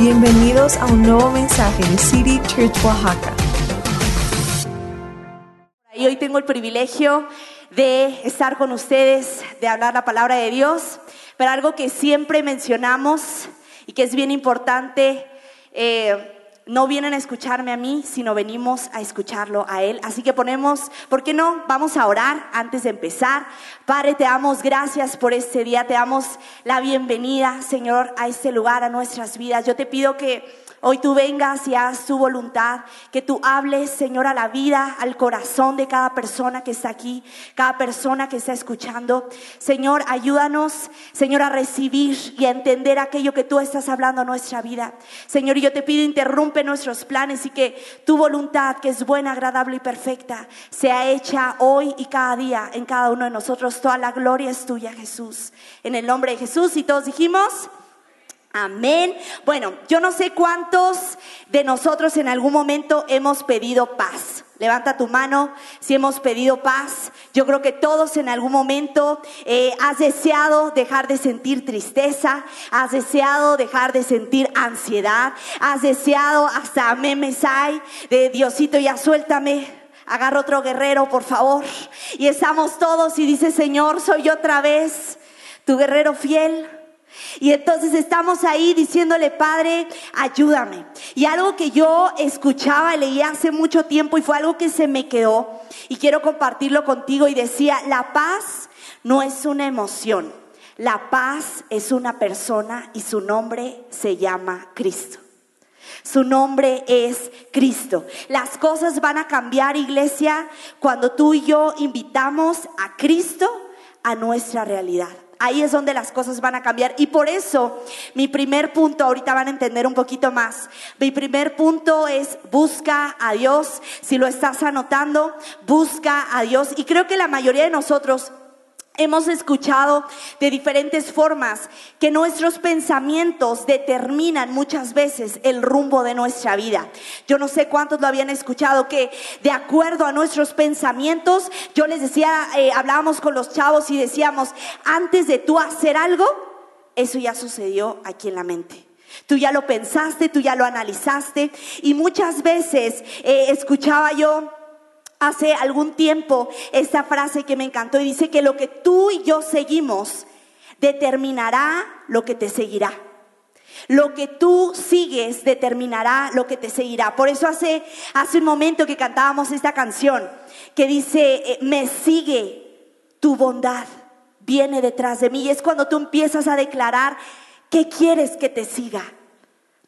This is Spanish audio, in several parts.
Bienvenidos a un nuevo mensaje de City Church Oaxaca. Y hoy tengo el privilegio de estar con ustedes, de hablar la palabra de Dios, pero algo que siempre mencionamos y que es bien importante, eh, no vienen a escucharme a mí, sino venimos a escucharlo a Él. Así que ponemos, ¿por qué no? Vamos a orar antes de empezar. Padre, te damos gracias por este día, te damos la bienvenida, Señor, a este lugar, a nuestras vidas. Yo te pido que Hoy tú vengas y hagas tu voluntad, que tú hables, Señor, a la vida, al corazón de cada persona que está aquí, cada persona que está escuchando. Señor, ayúdanos, Señor, a recibir y a entender aquello que tú estás hablando a nuestra vida. Señor, yo te pido, interrumpe nuestros planes y que tu voluntad, que es buena, agradable y perfecta, sea hecha hoy y cada día en cada uno de nosotros. Toda la gloria es tuya, Jesús. En el nombre de Jesús y todos dijimos... Amén. Bueno, yo no sé cuántos de nosotros en algún momento hemos pedido paz. Levanta tu mano si hemos pedido paz. Yo creo que todos en algún momento eh, has deseado dejar de sentir tristeza, has deseado dejar de sentir ansiedad, has deseado hasta memes hay de Diosito ya suéltame, agarra otro guerrero, por favor. Y estamos todos y dice, Señor, soy otra vez tu guerrero fiel. Y entonces estamos ahí diciéndole, Padre, ayúdame. Y algo que yo escuchaba, leía hace mucho tiempo y fue algo que se me quedó y quiero compartirlo contigo y decía, la paz no es una emoción, la paz es una persona y su nombre se llama Cristo. Su nombre es Cristo. Las cosas van a cambiar, iglesia, cuando tú y yo invitamos a Cristo a nuestra realidad ahí es donde las cosas van a cambiar. Y por eso mi primer punto, ahorita van a entender un poquito más, mi primer punto es busca a Dios. Si lo estás anotando, busca a Dios. Y creo que la mayoría de nosotros Hemos escuchado de diferentes formas que nuestros pensamientos determinan muchas veces el rumbo de nuestra vida. Yo no sé cuántos lo habían escuchado, que de acuerdo a nuestros pensamientos, yo les decía, eh, hablábamos con los chavos y decíamos, antes de tú hacer algo, eso ya sucedió aquí en la mente. Tú ya lo pensaste, tú ya lo analizaste y muchas veces eh, escuchaba yo hace algún tiempo esta frase que me encantó y dice que lo que tú y yo seguimos determinará lo que te seguirá. Lo que tú sigues determinará lo que te seguirá. Por eso hace, hace un momento que cantábamos esta canción que dice, eh, me sigue tu bondad, viene detrás de mí. Y es cuando tú empiezas a declarar qué quieres que te siga.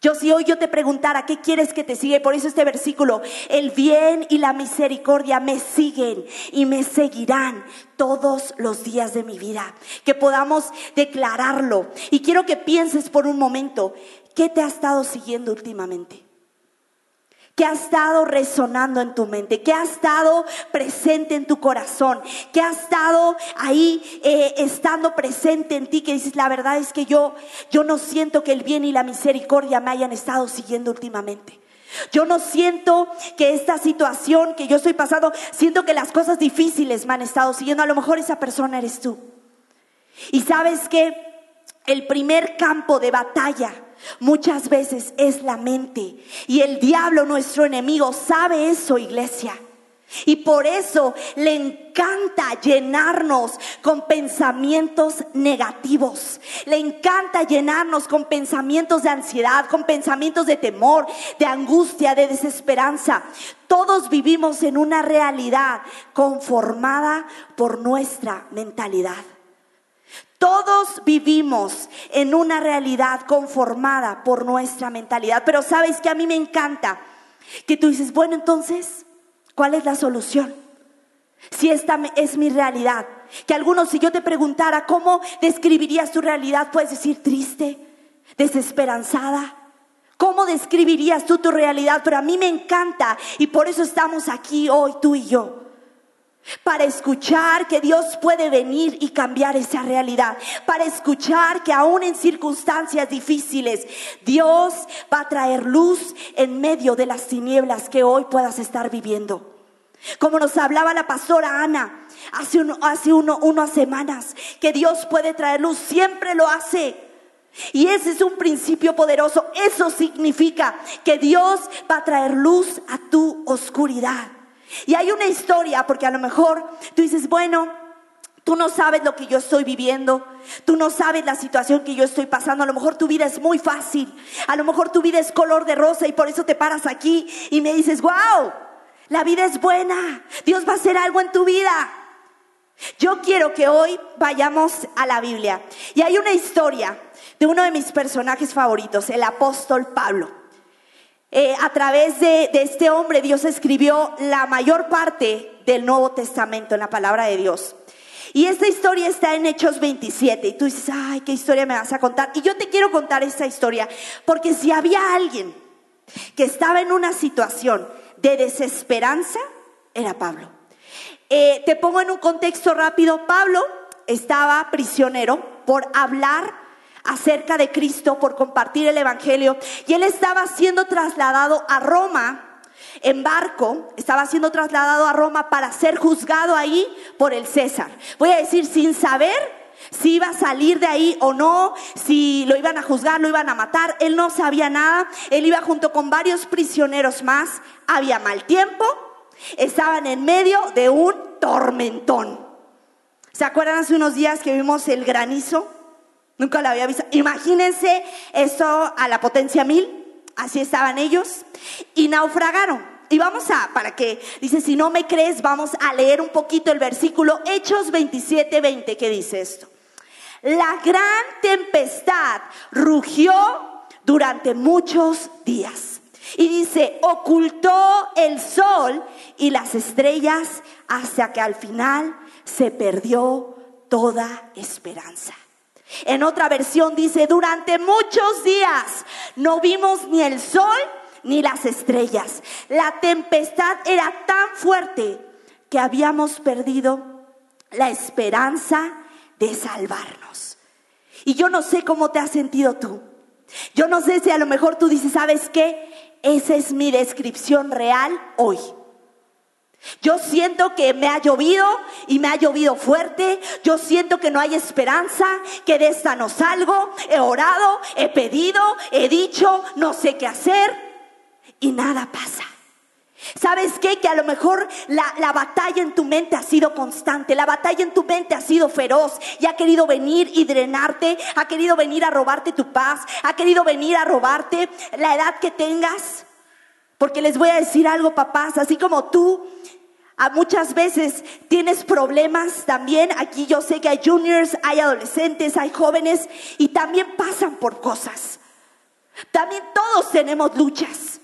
Yo si hoy yo te preguntara, ¿qué quieres que te siga? Por eso este versículo, el bien y la misericordia me siguen y me seguirán todos los días de mi vida. Que podamos declararlo. Y quiero que pienses por un momento, ¿qué te ha estado siguiendo últimamente? ¿Qué ha estado resonando en tu mente? ¿Qué ha estado presente en tu corazón? ¿Qué ha estado ahí eh, estando presente en ti? Que dices, la verdad es que yo, yo no siento que el bien y la misericordia me hayan estado siguiendo últimamente. Yo no siento que esta situación que yo estoy pasando, siento que las cosas difíciles me han estado siguiendo. A lo mejor esa persona eres tú. Y sabes que el primer campo de batalla Muchas veces es la mente. Y el diablo, nuestro enemigo, sabe eso, iglesia. Y por eso le encanta llenarnos con pensamientos negativos. Le encanta llenarnos con pensamientos de ansiedad, con pensamientos de temor, de angustia, de desesperanza. Todos vivimos en una realidad conformada por nuestra mentalidad. Todos vivimos en una realidad conformada por nuestra mentalidad, pero sabes que a mí me encanta que tú dices, bueno, entonces, ¿cuál es la solución? Si esta es mi realidad, que algunos, si yo te preguntara cómo describirías tu realidad, puedes decir triste, desesperanzada. ¿Cómo describirías tú tu realidad? Pero a mí me encanta y por eso estamos aquí hoy, tú y yo para escuchar que Dios puede venir y cambiar esa realidad, para escuchar que aún en circunstancias difíciles Dios va a traer luz en medio de las tinieblas que hoy puedas estar viviendo. Como nos hablaba la pastora Ana hace, hace unas semanas, que Dios puede traer luz, siempre lo hace. Y ese es un principio poderoso. Eso significa que Dios va a traer luz a tu oscuridad. Y hay una historia, porque a lo mejor tú dices, bueno, tú no sabes lo que yo estoy viviendo, tú no sabes la situación que yo estoy pasando, a lo mejor tu vida es muy fácil, a lo mejor tu vida es color de rosa y por eso te paras aquí y me dices, wow, la vida es buena, Dios va a hacer algo en tu vida. Yo quiero que hoy vayamos a la Biblia. Y hay una historia de uno de mis personajes favoritos, el apóstol Pablo. Eh, a través de, este hombre Dios escribió la mayor parte del Nuevo Testamento en la palabra de Dios. Y esta historia está en Hechos 27. Y tú dices, ay, ¿qué historia me vas a contar? Y yo te quiero contar esta historia porque si había alguien que estaba en una situación de desesperanza, era Pablo. Eh, te pongo en un contexto rápido. Pablo estaba prisionero por hablar acerca de Cristo, por compartir el Evangelio, y él estaba siendo trasladado a Roma en barco, estaba siendo trasladado a Roma para ser juzgado ahí por el César. Voy a decir sin saber si iba a salir de ahí o no, si lo iban a juzgar, lo iban a matar. Él no sabía nada. Él iba junto con varios prisioneros más. Había mal tiempo, Estaban en medio de un tormentón. ¿Se acuerdan hace unos días que vimos el granizo? Nunca lo había visto. Imagínense eso a la potencia mil. Así estaban ellos. Y naufragaron. Y vamos a, para que, dice, si no me crees, vamos a leer un poquito el versículo Hechos 27, 20, que dice esto. La gran tempestad rugió durante muchos días y dice, ocultó el sol y las estrellas hasta que al final se perdió toda esperanza. En otra versión dice, durante muchos días no vimos ni el sol ni las estrellas. La tempestad era tan fuerte que habíamos perdido la esperanza de salvarnos. Y yo no sé cómo te has sentido tú. Yo no sé si a lo mejor tú dices, ¿sabes qué? Esa es mi descripción real hoy. Yo siento que me ha llovido y me ha llovido fuerte. Yo siento que no hay esperanza, que de esta no salgo. He orado, he pedido, he dicho, no sé qué hacer y nada pasa. ¿Sabes qué? Que a lo mejor la, la, batalla en tu mente ha sido constante, la batalla en tu mente ha sido feroz y ha querido venir y drenarte, ha querido venir a robarte tu paz, ha querido venir a robarte la edad que tengas. Porque les voy a decir algo, papás, así como tú muchas veces tienes problemas también, aquí yo sé que hay juniors, hay adolescentes, hay jóvenes y también pasan por cosas. También todos tenemos luchas.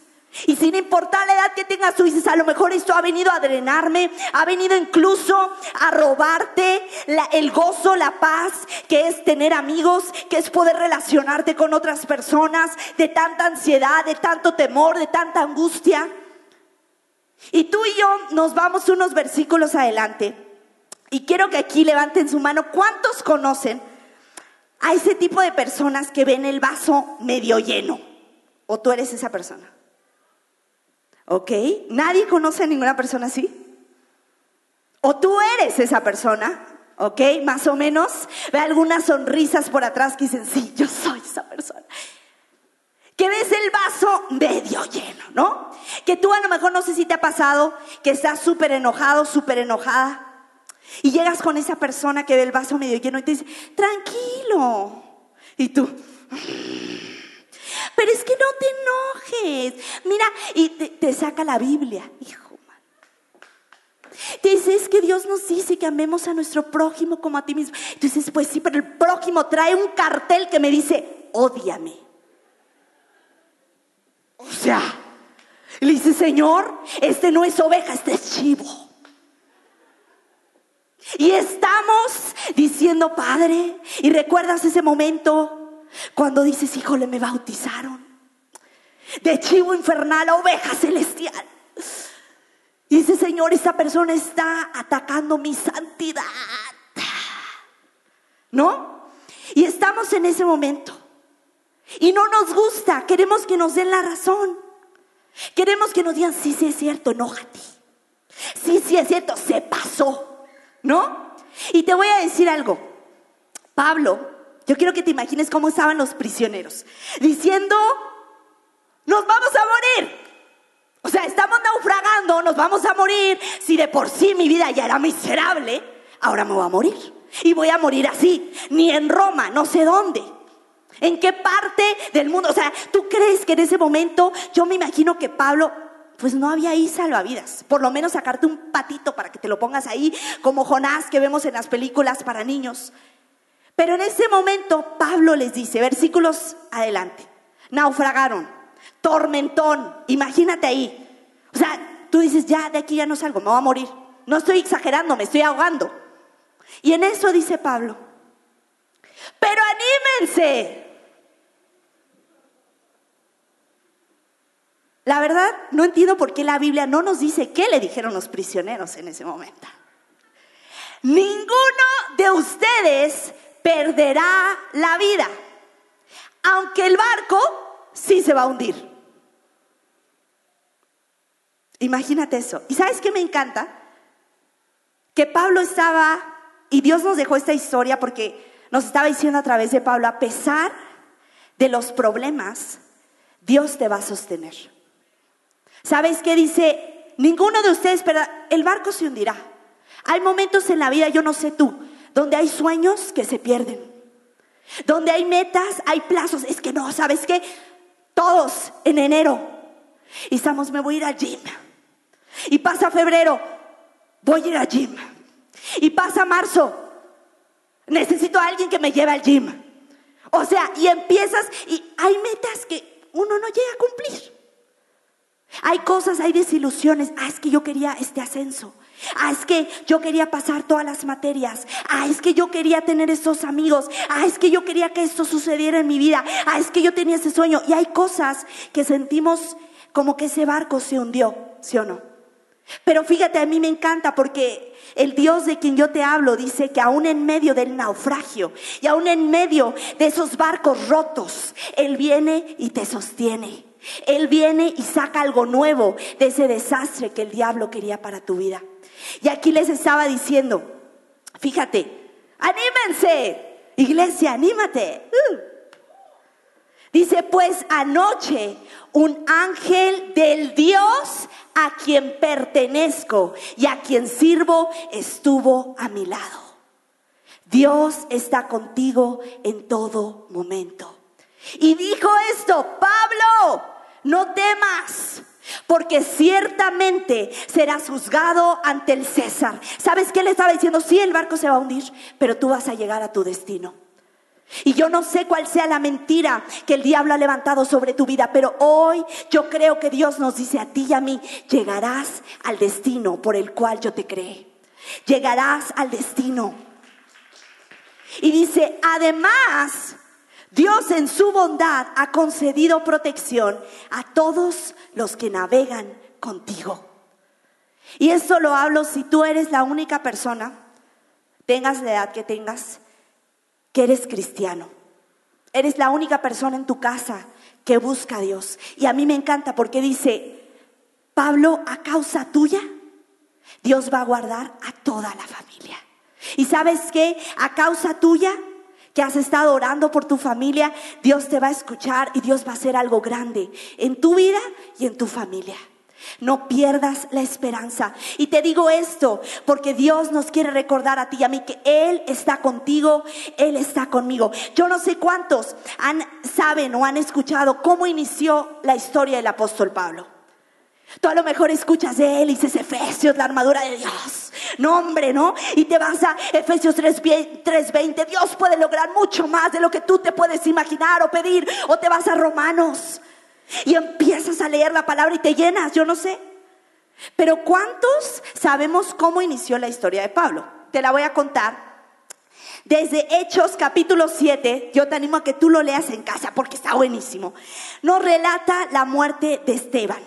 Y sin importar la edad que tengas, tú dices, a lo mejor esto ha venido a drenarme, ha venido incluso a robarte el gozo, la paz, que es tener amigos, que es poder relacionarte con otras personas, de tanta ansiedad, de tanto temor, de tanta angustia. Y tú y yo nos vamos unos versículos adelante. Y quiero que aquí levanten su mano. ¿Cuántos conocen a ese tipo de personas que ven el vaso medio lleno? ¿O tú eres esa persona? ¿Ok? ¿Nadie conoce a ninguna persona así? ¿O tú eres esa persona? ¿Ok? Más o menos. Ve algunas sonrisas por atrás que dicen, sí, yo soy esa persona. Que ves el vaso medio lleno, ¿no? Que tú a lo mejor no sé si te ha pasado que estás súper enojado, súper enojada. Y llegas con esa persona que ve el vaso medio lleno y te dice, tranquilo. Y tú, pero es que no te enojes. Mira, y te, saca la Biblia, hijo. Te dice, es que Dios nos dice que amemos a nuestro prójimo como a ti mismo. Tú dices, pues sí, pero el prójimo trae un cartel que me dice, ódiame. O sea, le dice, Señor, este no es oveja, este es chivo. Y estamos diciendo, Padre, y recuerdas ese momento cuando dices, híjole, me bautizaron. De chivo infernal a oveja celestial. Y dice, Señor, esta persona está atacando mi santidad. ¿No? Y estamos en ese momento. Y no nos gusta. Queremos que nos den la razón. Queremos que nos digan, sí, sí es cierto, enójate. Sí, sí es cierto, se pasó. ¿No? Y te voy a decir algo. Pablo Yo quiero que te imagines cómo estaban los prisioneros, diciendo, nos vamos a morir. O sea, estamos naufragando, nos vamos a morir. Si de por sí mi vida ya era miserable, ahora me voy a morir. Y voy a morir así, ni en Roma, no sé dónde. ¿En qué parte del mundo? O sea, ¿tú crees que en ese momento yo me imagino que Pablo, pues no había ahí salvavidas? Por lo menos sacarte un patito para que te lo pongas ahí, como Jonás que vemos en las películas para niños. Pero en ese momento Pablo les dice, versículos adelante, naufragaron, tormentón, imagínate ahí. O sea, tú dices, ya de aquí ya no salgo, me voy a morir. No estoy exagerando, me estoy ahogando. Y en eso dice Pablo, pero anímense. La verdad, no entiendo por qué la Biblia no nos dice qué le dijeron los prisioneros en ese momento. Ninguno de ustedes perderá la vida, aunque el barco sí se va a hundir. Imagínate eso. ¿Y sabes qué me encanta? Que Pablo estaba, y Dios nos dejó esta historia porque nos estaba diciendo a través de Pablo, a pesar de los problemas, Dios te va a sostener. ¿Sabes qué dice? Ninguno de ustedes, pero el barco se hundirá. Hay momentos en la vida, yo no sé tú, donde hay sueños que se pierden. Donde hay metas, hay plazos. Es que no, ¿sabes qué? Todos en enero. Y estamos, me voy a ir al gym. Y pasa febrero, voy a ir al gym. Y pasa marzo, necesito a alguien que me lleve al gym. O sea, y empiezas, y hay metas que uno no llega a cumplir. Hay cosas, hay desilusiones. Ah, es que yo quería este ascenso. Ah, es que yo quería pasar todas las materias. Ah, es que yo quería tener esos amigos. Ah, es que yo quería que esto sucediera en mi vida. Ah, es que yo tenía ese sueño. Y hay cosas que sentimos como que ese barco se hundió, ¿sí o no? Pero fíjate, a mí me encanta porque el Dios de quien yo te hablo dice que aún en medio del naufragio y aún en medio de esos barcos rotos, Él viene y te sostiene. Él viene y saca algo nuevo de ese desastre que el diablo quería para tu vida. Y aquí les estaba diciendo, fíjate, anímense, iglesia, anímate. Uh. Dice, pues anoche un ángel del Dios a quien pertenezco y a quien sirvo estuvo a mi lado. Dios está contigo en todo momento. Y dijo esto, Pablo, no temas, porque ciertamente serás juzgado ante el César. ¿Sabes qué le estaba diciendo? Sí, el barco se va a hundir, pero tú vas a llegar a tu destino. Y yo no sé cuál sea la mentira que el diablo ha levantado sobre tu vida, pero hoy yo creo que Dios nos dice a ti y a mí, llegarás al destino por el cual yo te creé. Llegarás al destino. Y dice, además, Dios en su bondad ha concedido protección a todos los que navegan contigo. Y esto lo hablo si tú eres la única persona, tengas la edad que tengas, que eres cristiano. Eres la única persona en tu casa que busca a Dios. Y a mí me encanta porque dice, Pablo, a causa tuya, Dios va a guardar a toda la familia. Y sabes qué, a causa tuya, que has estado orando por tu familia, Dios te va a escuchar y Dios va a hacer algo grande en tu vida y en tu familia. No pierdas la esperanza. Y te digo esto porque Dios nos quiere recordar a ti y a mí que Él está contigo, Él está conmigo. Yo no sé cuántos han, saben o han escuchado cómo inició la historia del apóstol Pablo. Tú a lo mejor escuchas de él y dices Efesios, la armadura de Dios. No, hombre, ¿no? Y te vas a Efesios 3:20. Dios puede lograr mucho más de lo que tú te puedes imaginar o pedir. O te vas a Romanos y empiezas a leer la palabra y te llenas, yo no sé. Pero ¿cuántos sabemos cómo inició la historia de Pablo? Te la voy a contar. Desde Hechos capítulo 7, yo te animo a que tú lo leas en casa porque está buenísimo. Nos relata la muerte de Esteban.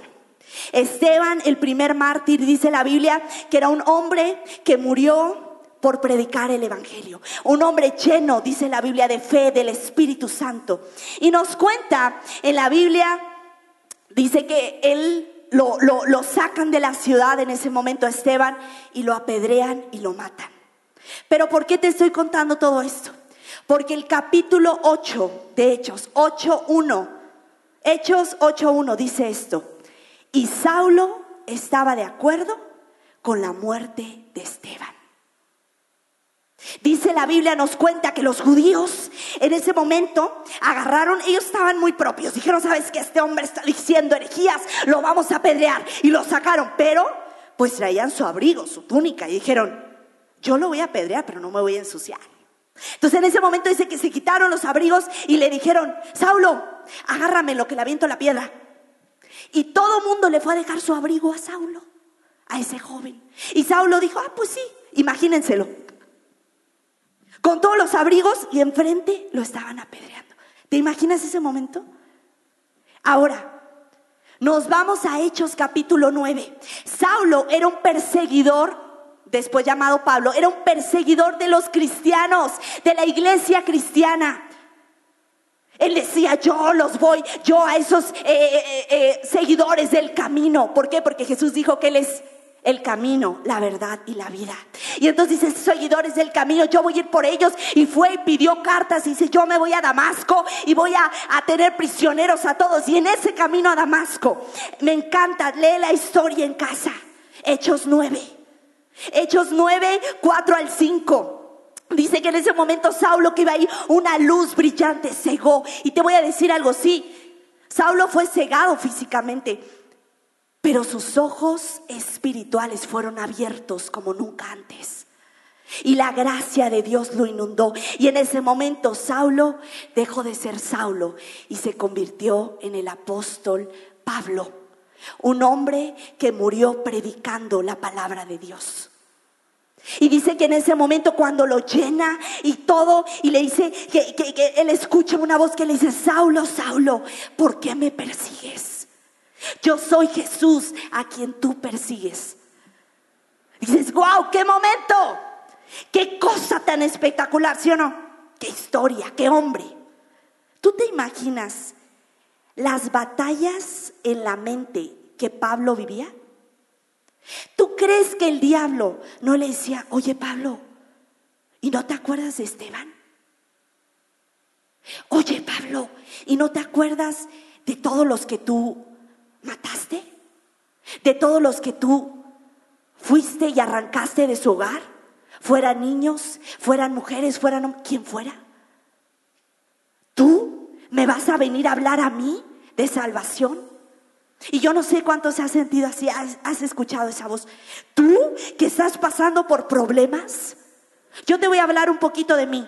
Esteban, el primer mártir, dice la Biblia, que era un hombre que murió por predicar el Evangelio. Un hombre lleno, dice la Biblia, de fe del Espíritu Santo. Y nos cuenta en la Biblia Dice que él lo, lo, sacan de la ciudad en ese momento a Esteban y lo apedrean y lo matan. Pero ¿por qué te estoy contando todo esto? Porque el capítulo 8 de Hechos, 8.1, Hechos 8.1 dice esto. Y Saulo estaba de acuerdo con la muerte. Dice la Biblia, nos cuenta que los judíos en ese momento agarraron, ellos estaban muy propios, dijeron, sabes que este hombre está diciendo herejías, lo vamos a apedrear y lo sacaron, pero pues traían su abrigo, su túnica y dijeron, yo lo voy a apedrear, pero no me voy a ensuciar. Entonces en ese momento dice que se quitaron los abrigos y le dijeron, Saulo, agárrame lo que le aviento la piedra. Y todo mundo le fue a dejar su abrigo a Saulo, a ese joven. Y Saulo dijo, ah, pues sí, imagínenselo. Con todos los abrigos y enfrente lo estaban apedreando. ¿Te imaginas ese momento? Ahora, nos vamos a Hechos capítulo 9. Saulo era un perseguidor, después llamado Pablo, era un perseguidor de los cristianos, de la iglesia cristiana. Él decía, yo los voy, yo a esos eh, eh, eh, seguidores del camino. ¿Por qué? Porque Jesús dijo que Él es el camino, la verdad y la vida. Y entonces dice, seguidores del camino, yo voy a ir por ellos. Y fue y pidió cartas y dice, yo me voy a Damasco y voy a, a, tener prisioneros a todos. Y en ese camino a Damasco, me encanta, lee la historia en casa. Hechos 9. Hechos 9, 4 al 5. Dice que en ese momento Saulo que iba ahí, una luz brillante cegó. Y te voy a decir algo, sí, Saulo fue cegado físicamente pero sus ojos espirituales fueron abiertos como nunca antes. Y la gracia de Dios lo inundó. Y en ese momento Saulo dejó de ser Saulo y se convirtió en el apóstol Pablo, un hombre que murió predicando la palabra de Dios. Y dice que en ese momento cuando lo llena y todo, y le dice que, él escucha una voz que le dice, Saulo, Saulo, ¿por qué me persigues? Yo soy Jesús a quien tú persigues. dices, wow, qué momento, qué cosa tan espectacular, ¿sí o no? Qué historia, qué hombre. ¿Tú te imaginas las batallas en la mente que Pablo vivía? ¿Tú crees que el diablo no le decía, oye Pablo, ¿y no te acuerdas de Esteban? Oye Pablo, ¿y no te acuerdas de todos los que tú mataste? ¿De todos los que tú fuiste y arrancaste de su hogar? Fueran niños, fueran mujeres, fueran quien fuera. ¿Tú me vas a venir a hablar a mí de salvación? Y yo no sé cuánto se ha sentido así, has, has, escuchado esa voz. Tú que estás pasando por problemas, yo te voy a hablar un poquito de mí.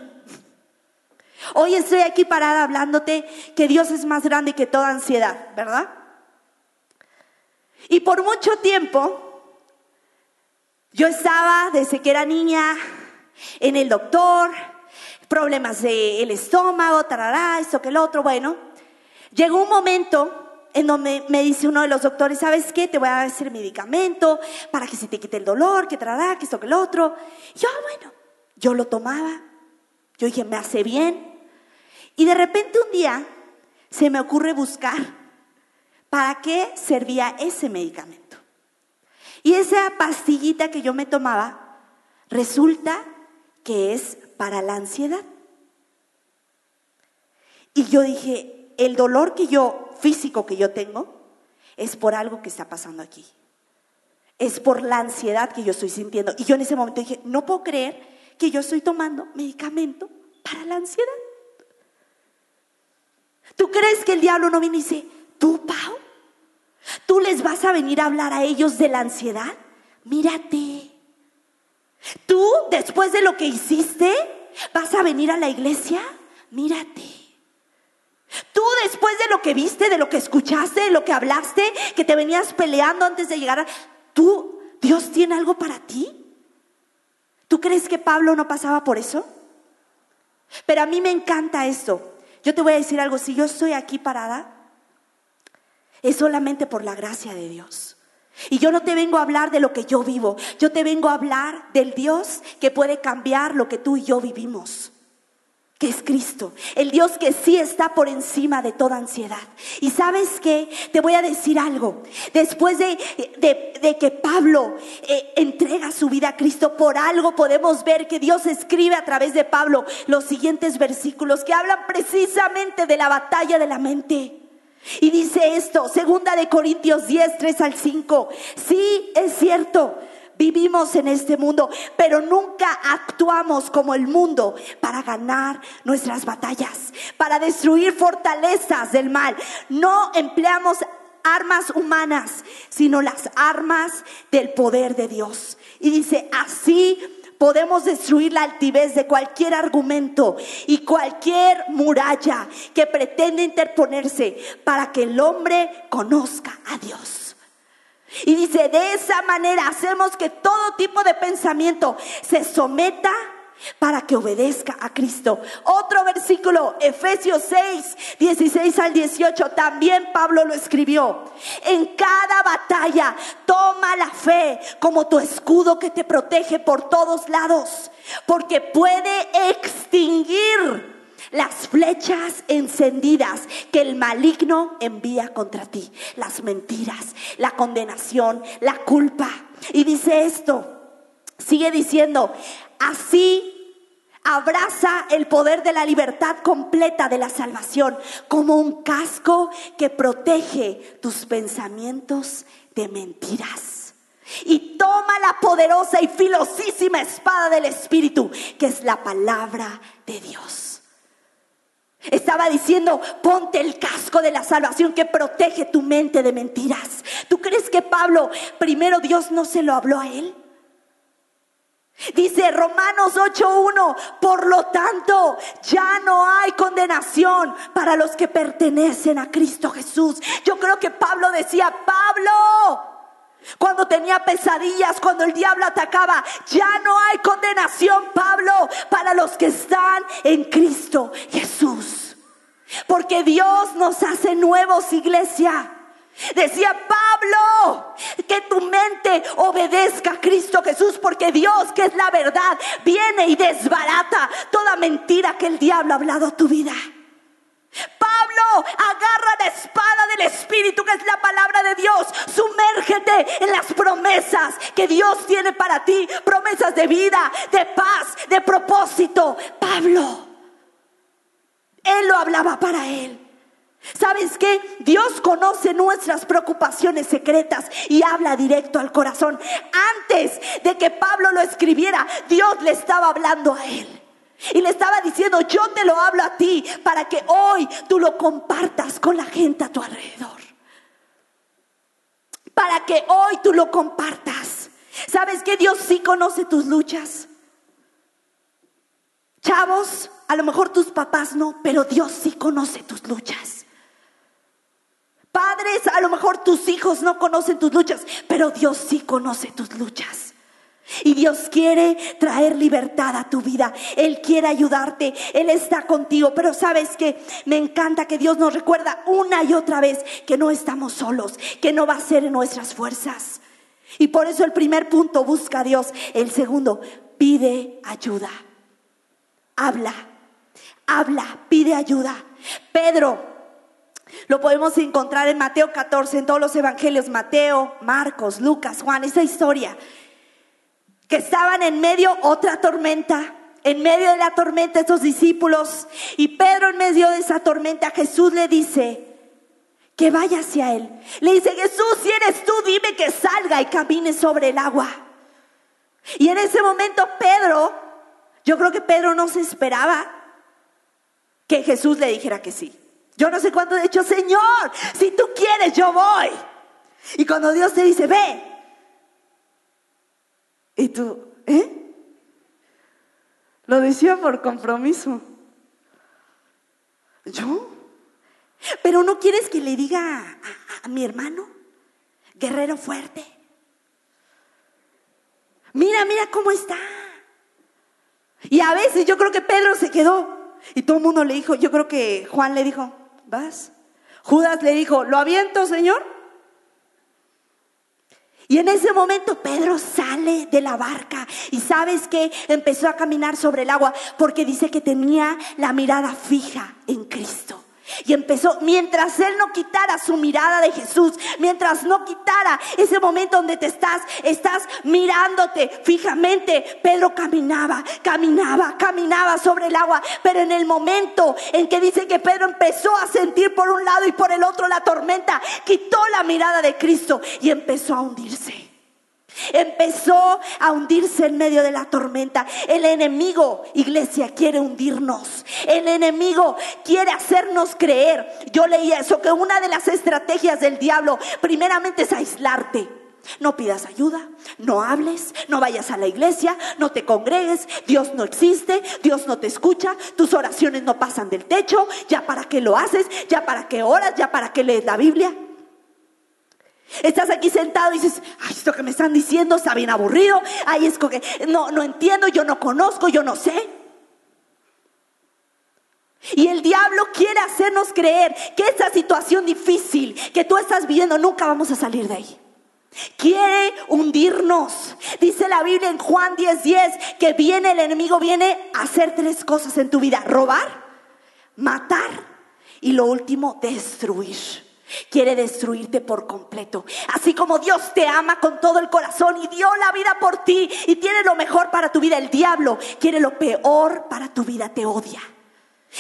Hoy estoy aquí parada hablándote que Dios es más grande que toda ansiedad, ¿verdad? Y por mucho tiempo, yo estaba desde que era niña en el doctor, problemas del estómago, tarará, esto que el otro. Bueno, llegó un momento en donde me dice uno de los doctores, ¿sabes qué? Te voy a hacer medicamento para que se te quite el dolor, que tarará, que esto que el otro. yo, ah, bueno, yo lo tomaba. Yo dije, me hace bien. Y de repente un día se me ocurre buscar ¿Para qué servía ese medicamento? Y esa pastillita que yo me tomaba resulta que es para la ansiedad. Y yo dije, el dolor que yo, físico que yo tengo, es por algo que está pasando aquí. Es por la ansiedad que yo estoy sintiendo. Y yo en ese momento dije, no puedo creer que yo estoy tomando medicamento para la ansiedad. ¿Tú crees que el diablo no viene y dice, tú, Pau, ¿Tú les vas a venir a hablar a ellos de la ansiedad? Mírate. ¿Tú, después de lo que hiciste, vas a venir a la iglesia? Mírate. Tú, después de lo que viste, de lo que escuchaste, de lo que hablaste, que te venías peleando antes de llegar. ¿tú, Dios tiene algo para ti? ¿Tú crees que Pablo no pasaba por eso? Pero a mí me encanta esto. Yo te voy a decir algo, si yo estoy aquí parada, es solamente por la gracia de Dios. Y yo no te vengo a hablar de lo que yo vivo, yo te vengo a hablar del Dios que puede cambiar lo que tú y yo vivimos que es Cristo, el Dios que sí está por encima de toda ansiedad. Y sabes qué, te voy a decir algo, después de, que Pablo eh, entrega su vida a Cristo, por algo podemos ver que Dios escribe a través de Pablo los siguientes versículos que hablan precisamente de la batalla de la mente. Y dice esto, segunda de Corintios 10, 3 al 5. Sí, es cierto, vivimos en este mundo, pero nunca actuamos como el mundo para ganar nuestras batallas, para destruir fortalezas del mal. No empleamos armas humanas, sino las armas del poder de Dios. Y dice, así podemos destruir la altivez de cualquier argumento y cualquier muralla que pretende interponerse para que el hombre conozca a Dios. Y dice, de esa manera hacemos que todo tipo de pensamiento se someta para que obedezca a Cristo. Otro versículo, Efesios 6, 16 al 18, también Pablo lo escribió. En cada batalla toma la fe como tu escudo que te protege por todos lados, porque puede extinguir las flechas encendidas que el maligno envía contra ti, las mentiras, la condenación, la culpa. Y dice esto, sigue diciendo, así abraza el poder de la libertad completa de la salvación como un casco que protege tus pensamientos de mentiras. Y toma la poderosa y filosísima espada del Espíritu, que es la palabra de Dios. Estaba diciendo, ponte el casco de la salvación que protege tu mente de mentiras. ¿Tú crees que Pablo, primero Dios no se lo habló a él? Dice Romanos 8.1, por lo tanto, ya no hay condenación para los que pertenecen a Cristo Jesús. Yo creo que Pablo decía, Pablo, cuando tenía pesadillas, cuando el diablo atacaba, ya no hay condenación, Pablo, para los que están en Cristo Jesús. Porque Dios nos hace nuevos, iglesia. Decía Pablo, que tu mente obedezca a Cristo Jesús, porque Dios, que es la verdad, viene y desbarata toda mentira que el diablo ha hablado a tu vida. Pablo, agarra la espada del Espíritu, que es la palabra de Dios. Sumérgete en las promesas que Dios tiene para ti. Promesas de vida, de paz, de propósito. Pablo, él lo hablaba para él. ¿Sabes qué? Dios conoce nuestras preocupaciones secretas y habla directo al corazón. Antes de que Pablo lo escribiera, Dios le estaba hablando a él. Y le estaba diciendo, yo te lo hablo a ti para que hoy tú lo compartas con la gente a tu alrededor. Para que hoy tú lo compartas. ¿Sabes que Dios sí conoce tus luchas? Chavos, a lo mejor tus papás no, pero Dios sí conoce tus luchas. Padres, a lo mejor tus hijos no conocen tus luchas, pero Dios sí conoce tus luchas. Y Dios quiere traer libertad a tu vida. Él quiere ayudarte. Él está contigo. Pero sabes que me encanta que Dios nos recuerda una y otra vez que no estamos solos, que no va a ser en nuestras fuerzas. Y por eso el primer punto, busca a Dios. El segundo, pide ayuda. Habla, habla, pide ayuda. Pedro lo podemos encontrar en Mateo 14, en todos los evangelios, Mateo, Marcos, Lucas, Juan, esa historia. Que estaban en medio otra tormenta, en medio de la tormenta estos discípulos, y Pedro en medio de esa tormenta, Jesús le dice que vaya hacia él. Le dice, Jesús, si eres tú, dime que salga y camine sobre el agua. Y en ese momento Pedro, yo creo que Pedro no se esperaba que Jesús le dijera que sí. Yo no sé cuándo he dicho, Señor, si tú quieres, yo voy. Y cuando Dios te dice, ve. Y tú, ¿eh? Lo decía por compromiso. ¿Yo? Pero no quieres que le diga a, a mi hermano, guerrero fuerte. Mira, mira cómo está. Y a veces yo creo que Pedro se quedó. Y todo el mundo le dijo, yo creo que Juan le dijo, Judas le dijo, ¿lo aviento, Señor? Y en ese momento Pedro sale de la barca y sabes que empezó a caminar sobre el agua porque dice que tenía la mirada fija en Cristo. Y empezó, mientras él no quitara su mirada de Jesús, mientras no quitara ese momento donde te estás, estás mirándote fijamente, Pedro caminaba, caminaba, caminaba sobre el agua. Pero en el momento en que dice que Pedro empezó a sentir por un lado y por el otro la tormenta, quitó la mirada de Cristo y empezó a hundirse. Empezó a hundirse en medio de la tormenta. El enemigo, iglesia, quiere hundirnos. El enemigo quiere hacernos creer. Yo leí eso, que una de las estrategias del diablo primeramente es aislarte. No pidas ayuda, no hables, no vayas a la iglesia, no te congregues, Dios no existe, Dios no te escucha, tus oraciones no pasan del techo, ya para qué lo haces, ya para qué oras, ya para qué lees la Biblia. Estás aquí sentado y dices, ay, esto que me están diciendo está bien aburrido, ay, es que no, no entiendo, yo no conozco, yo no sé. Y el diablo quiere hacernos creer que esta situación difícil que tú estás viviendo nunca vamos a salir de ahí. Quiere hundirnos. Dice la Biblia en Juan 10:10 10, que viene el enemigo, viene a hacer tres cosas en tu vida. Robar, matar y lo último, destruir. Quiere destruirte por completo. Así como Dios te ama con todo el corazón y dio la vida por ti y tiene lo mejor para tu vida, el diablo quiere lo peor para tu vida, te odia.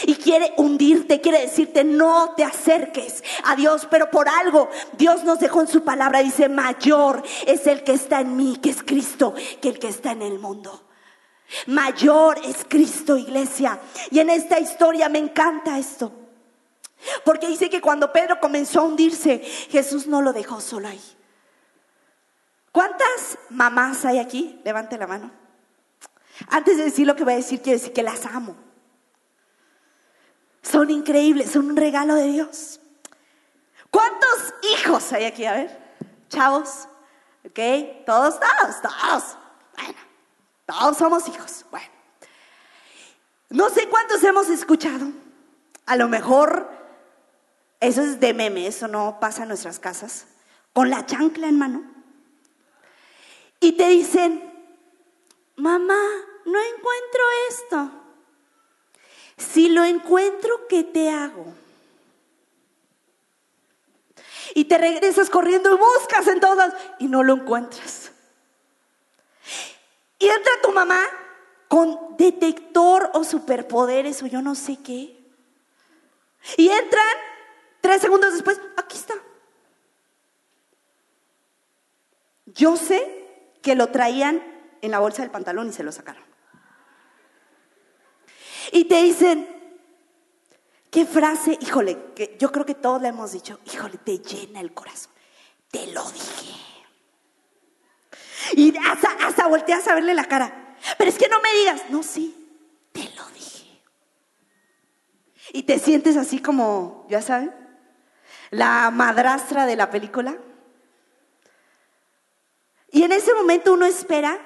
Y quiere hundirte, quiere decirte no te acerques a Dios, pero por algo Dios nos dejó en su palabra, dice, mayor es el que está en mí, que es Cristo, que el que está en el mundo. Mayor es Cristo, iglesia. Y en esta historia me encanta esto. Porque dice que cuando Pedro comenzó a hundirse, Jesús no lo dejó solo ahí. ¿Cuántas mamás hay aquí? Levante la mano. Antes de decir lo que voy a decir, quiero decir que las amo. Son increíbles, son un regalo de Dios. ¿Cuántos hijos hay aquí? A ver, chavos, ¿ok? Todos, todos, todos. Bueno, todos somos hijos. Bueno, no sé cuántos hemos escuchado. A lo mejor eso es de meme, eso no pasa en nuestras casas. Con la chancla en mano. Y te dicen, mamá, no encuentro esto. Si lo encuentro, ¿qué te hago? Y te regresas corriendo y buscas en todas y no lo encuentras. Y entra tu mamá con detector o superpoderes o yo no sé qué. Y entran Tres segundos después, aquí está. Yo sé que lo traían en la bolsa del pantalón y se lo sacaron. Y te dicen, qué frase, híjole, que yo creo que todos le hemos dicho, híjole, te llena el corazón. Te lo dije. Y hasta, hasta volteas a verle la cara. Pero es que no me digas, no, sí, te lo dije. Y te sientes así como, ya saben, la madrastra de la película. Y en ese momento uno espera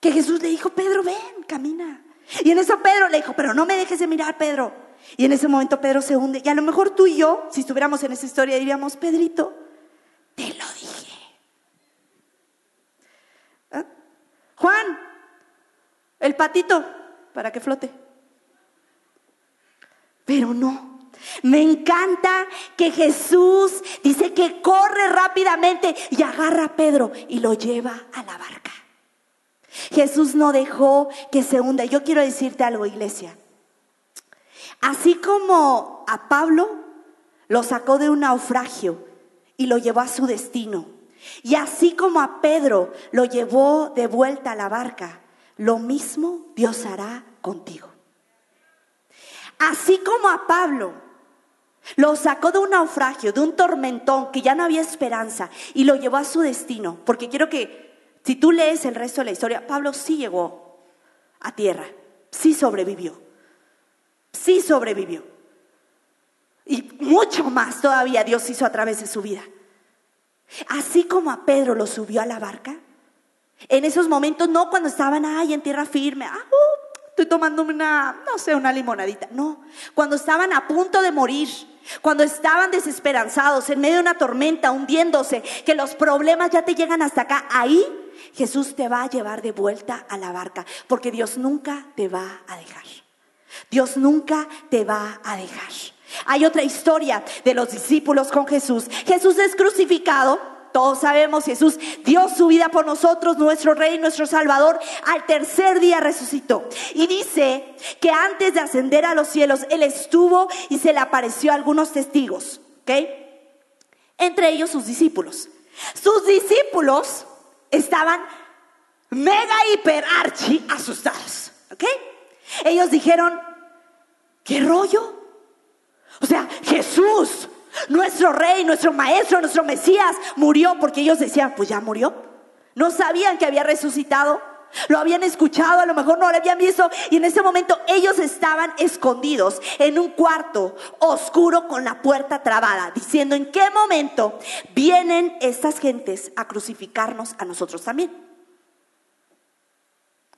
que Jesús le dijo, Pedro, ven, camina. Y en eso Pedro le dijo, pero no me dejes de mirar, Pedro. Y en ese momento Pedro se hunde. Y a lo mejor tú y yo, si estuviéramos en esa historia, diríamos, Pedrito, te lo dije. ¿Ah? Juan, el patito, para que flote. Pero no. Me encanta que Jesús dice que corre rápidamente y agarra a Pedro y lo lleva a la barca. Jesús no dejó que se hunda. Yo quiero decirte algo, iglesia. Así como a Pablo lo sacó de un naufragio y lo llevó a su destino, y así como a Pedro lo llevó de vuelta a la barca, lo mismo Dios hará contigo. Así como a Pablo lo sacó de un naufragio, de un tormentón que ya no había esperanza y lo llevó a su destino. Porque quiero que, si tú lees el resto de la historia, Pablo sí llegó a tierra, sí sobrevivió, sí sobrevivió. Y mucho más todavía Dios hizo a través de su vida. Así como a Pedro lo subió a la barca, en esos momentos, no cuando estaban ahí en tierra firme, ah, uh, estoy tomándome una, no sé, una limonadita, no, cuando estaban a punto de morir, Cuando estaban desesperanzados, en medio de una tormenta, hundiéndose, que los problemas ya te llegan hasta acá, ahí Jesús te va a llevar de vuelta a la barca, porque Dios nunca te va a dejar. Dios nunca te va a dejar. Hay otra historia de los discípulos con Jesús. Jesús es crucificado. Todos sabemos, Jesús dio su vida por nosotros, nuestro Rey, nuestro Salvador. Al tercer día resucitó. Y dice que antes de ascender a los cielos, Él estuvo y se le apareció algunos testigos. ¿Ok? Entre ellos sus discípulos. Sus discípulos estaban mega, hiper, archi asustados. ¿Ok? Ellos dijeron, ¿qué rollo? O sea, Jesús, nuestro rey, nuestro maestro, nuestro Mesías, murió porque ellos decían, pues ya murió. No sabían que había resucitado. Lo habían escuchado, a lo mejor no lo habían visto. Y en ese momento ellos estaban escondidos en un cuarto oscuro con la puerta trabada, diciendo en qué momento vienen estas gentes a crucificarnos a nosotros también.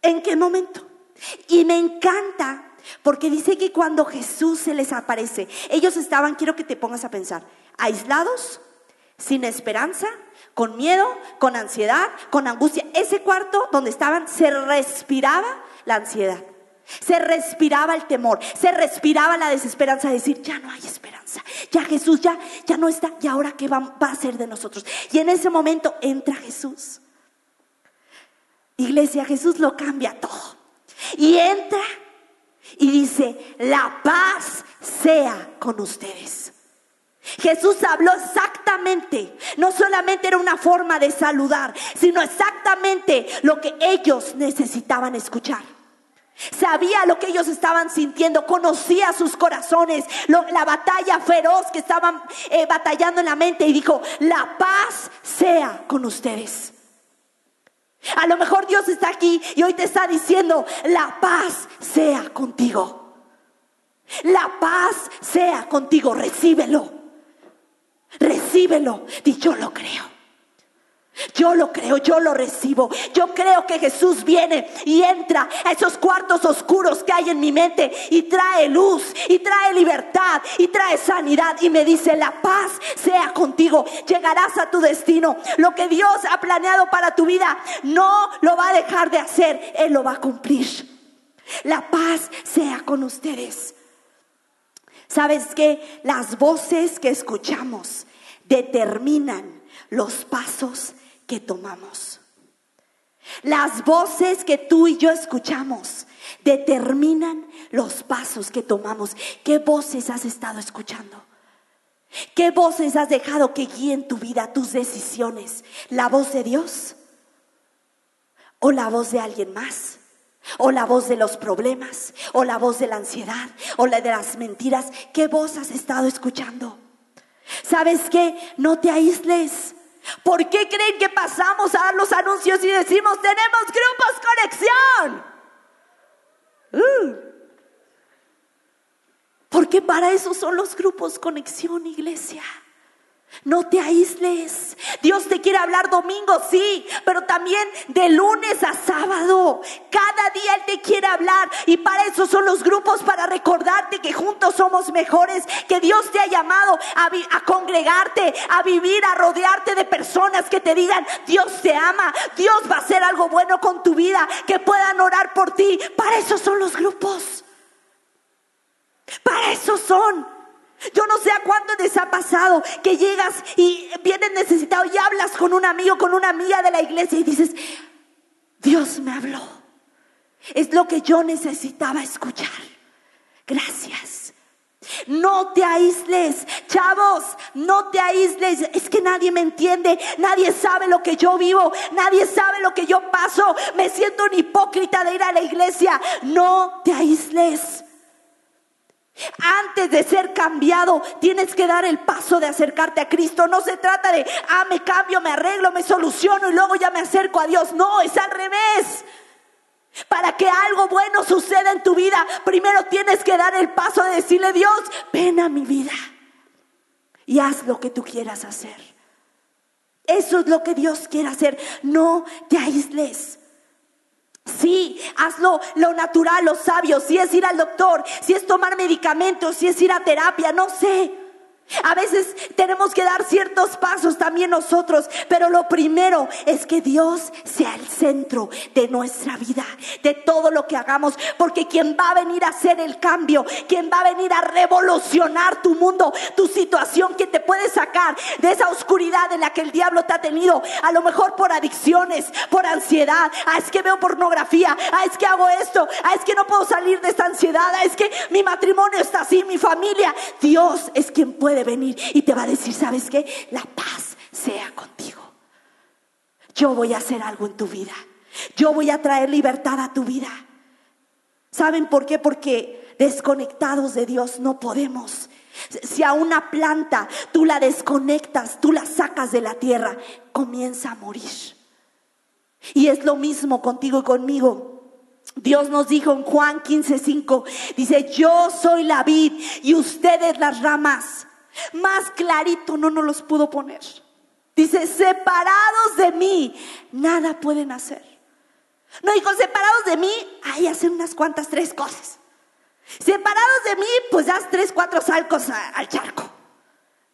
¿En qué momento? Y me encanta porque dice que cuando Jesús se les aparece, ellos estaban, quiero que te pongas a pensar, aislados, sin esperanza, con miedo, con ansiedad, con angustia. Ese cuarto donde estaban se respiraba la ansiedad. Se respiraba el temor, se respiraba la desesperanza de decir, ya no hay esperanza, ya Jesús ya, ya no está, y ahora qué va, va a ser de nosotros. Y en ese momento entra Jesús. Iglesia, Jesús lo cambia todo. Y entra y dice, la paz sea con ustedes. Jesús habló exactamente, no solamente era una forma de saludar, sino exactamente lo que ellos necesitaban escuchar. Sabía lo que ellos estaban sintiendo, conocía sus corazones, la batalla feroz que estaban eh, batallando en la mente y dijo, la paz sea con ustedes. A lo mejor Dios está aquí y hoy te está diciendo, la paz sea contigo. La paz sea contigo, recíbelo. Recíbelo. Y yo lo creo. Yo lo creo, yo lo recibo. Yo creo que Jesús viene y entra a esos cuartos oscuros que hay en mi mente y trae luz y trae libertad y trae sanidad y me dice, la paz sea contigo. Llegarás a tu destino. Lo que Dios ha planeado para tu vida no lo va a dejar de hacer. Él lo va a cumplir. La paz sea con ustedes. ¿Sabes que Las voces que escuchamos determinan los pasos que tomamos. Las voces que tú y yo escuchamos determinan los pasos que tomamos. ¿Qué voces has estado escuchando? ¿Qué voces has dejado que guíen tu vida, tus decisiones? ¿La voz de Dios? ¿O la voz de alguien más? ¿O la voz de los problemas? ¿O la voz de la ansiedad? ¿O la de las mentiras? ¿Qué voz has estado escuchando? ¿Sabes qué? No te aísles. ¿Por qué creen que pasamos a dar los anuncios y decimos, tenemos grupos conexión? Uh. Porque para eso son los grupos conexión, iglesia. No te aísles. Dios te quiere hablar domingo, sí, pero también de lunes a sábado. Cada día Él te quiere hablar y para eso son los grupos, para recordarte que juntos somos mejores, que Dios te ha llamado a, congregarte, a vivir, a rodearte de personas que te digan, Dios te ama, Dios va a hacer algo bueno con tu vida, que puedan orar por ti. Para eso son los grupos. Para eso son. Yo no sé a cuándo les ha pasado que llegas y vienes necesitado y hablas con un amigo, con una amiga de la iglesia y dices, Dios me habló. Es lo que yo necesitaba escuchar. Gracias. No te aísles, chavos, no te aísles. Es que nadie me entiende, nadie sabe lo que yo vivo, nadie sabe lo que yo paso. Me siento un hipócrita de ir a la iglesia. No te aísles. Antes de ser cambiado, tienes que dar el paso de acercarte a Cristo. No se trata de, ah, me cambio, me arreglo, me soluciono y luego ya me acerco a Dios. No, es al revés. Para que algo bueno suceda en tu vida, primero tienes que dar el paso de decirle, Dios, ven a mi vida y haz lo que tú quieras hacer. Eso es lo que Dios quiere hacer. No te aísles. Sí, hazlo lo natural, lo sabio. Si es ir al doctor, si es tomar medicamentos, si es ir a terapia, no sé. A veces tenemos que dar ciertos pasos también nosotros, pero lo primero es que Dios sea el centro de nuestra vida, de todo lo que hagamos, porque quien va a venir a hacer el cambio, quien va a venir a revolucionar tu mundo, tu situación, que te puede sacar de esa oscuridad en la que el diablo te ha tenido, a lo mejor por adicciones, por ansiedad, ah, es que veo pornografía, ah, es que hago esto, ah, es que no puedo salir de esta ansiedad, ah, es que mi matrimonio está así, mi familia, Dios es quien puede venir y te va a decir, ¿sabes qué? La paz sea contigo. Yo voy a hacer algo en tu vida. Yo voy a traer libertad a tu vida. ¿Saben por qué? Porque desconectados de Dios no podemos. Si a una planta tú la desconectas, tú la sacas de la tierra, comienza a morir. Y es lo mismo contigo y conmigo. Dios nos dijo en Juan 15:5, dice, yo soy la vid y ustedes las ramas. Más clarito no nos los pudo poner. Dice, separados de mí, nada pueden hacer. No dijo, separados de mí, ahí hacen unas cuantas, tres cosas. Separados de mí, pues das tres, cuatro salcos al charco.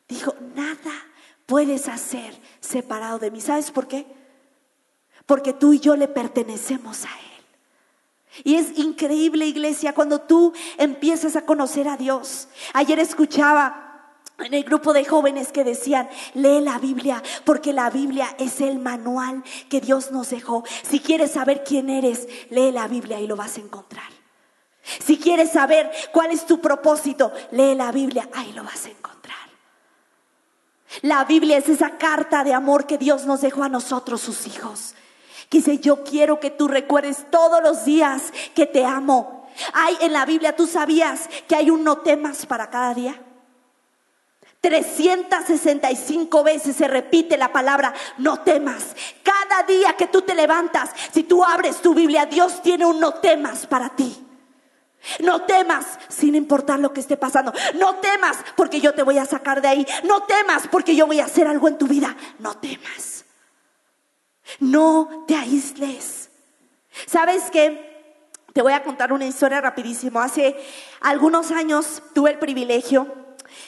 Dijo, nada puedes hacer separado de mí. ¿Sabes por qué? Porque tú y yo le pertenecemos a Él. Y es increíble, iglesia, cuando tú empiezas a conocer a Dios. Ayer escuchaba en el grupo de jóvenes que decían, lee la Biblia, porque la Biblia es el manual que Dios nos dejó. Si quieres saber quién eres, lee la Biblia y lo vas a encontrar. Si quieres saber cuál es tu propósito, lee la Biblia, ahí lo vas a encontrar. La Biblia es esa carta de amor que Dios nos dejó a nosotros, sus hijos. Que dice, yo quiero que tú recuerdes todos los días que te amo. Hay en la Biblia, tú sabías que hay un no temas para cada día. 365 veces se repite la palabra, no temas. Cada día que tú te levantas, si tú abres tu Biblia, Dios tiene un no temas para ti. No temas sin importar lo que esté pasando. No temas porque yo te voy a sacar de ahí. No temas porque yo voy a hacer algo en tu vida. No temas. No te aísles. ¿Sabes qué? Te voy a contar una historia rapidísimo. Hace algunos años tuve el privilegio